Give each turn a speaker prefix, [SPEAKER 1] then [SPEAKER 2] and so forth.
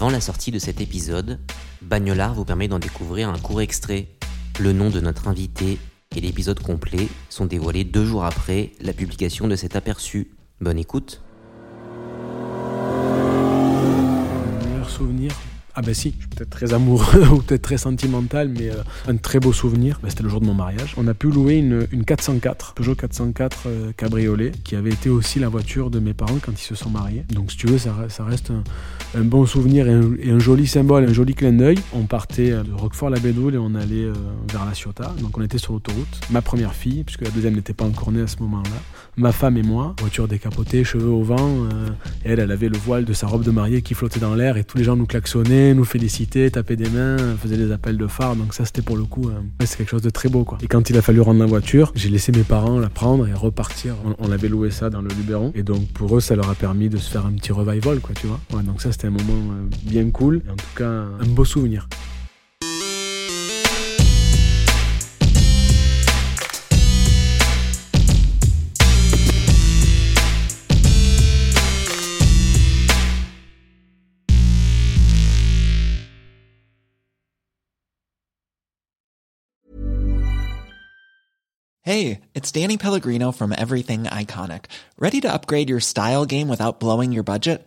[SPEAKER 1] Avant la sortie de cet épisode, Bagnolard vous permet d'en découvrir un court extrait. Le nom de notre invité et l'épisode complet sont dévoilés deux jours après la publication de cet aperçu. Bonne écoute.
[SPEAKER 2] meilleur souvenir ah ben si, je suis peut-être très amoureux ou peut-être très sentimental, mais euh, un très beau souvenir, ben, c'était le jour de mon mariage. On a pu louer une, une 404, Peugeot 404 euh, cabriolet, qui avait été aussi la voiture de mes parents quand ils se sont mariés. Donc si tu veux, ça, ça reste un, un bon souvenir et un, joli symbole, un joli clin d'œil. On partait euh, de Roquefort-la-Bédoule et on allait euh, vers La Ciotat. Donc on était sur l'autoroute. Ma première fille, puisque la deuxième n'était pas encore née à ce moment-là. Ma femme et moi, voiture décapotée, cheveux au vent. euh, elle, elle avait le voile de sa robe de mariée qui flottait dans l'air et tous les gens nous klaxonnaient, nous félicitaient, tapaient des mains, faisaient des appels de phare. Donc ça, c'était pour le coup, c'est quelque chose de très beau, quoi. Et quand il a fallu rendre la voiture, j'ai laissé mes parents la prendre et repartir. On, on avait loué ça dans le Luberon. Et donc pour eux, ça leur a permis de se faire un petit revival, quoi, tu vois. Ouais, donc ça, c'était un moment euh, bien cool. En tout cas, un beau souvenir.
[SPEAKER 3] Hey, it's Danny Pellegrino from Everything Iconic. Ready to upgrade your style game without blowing your budget?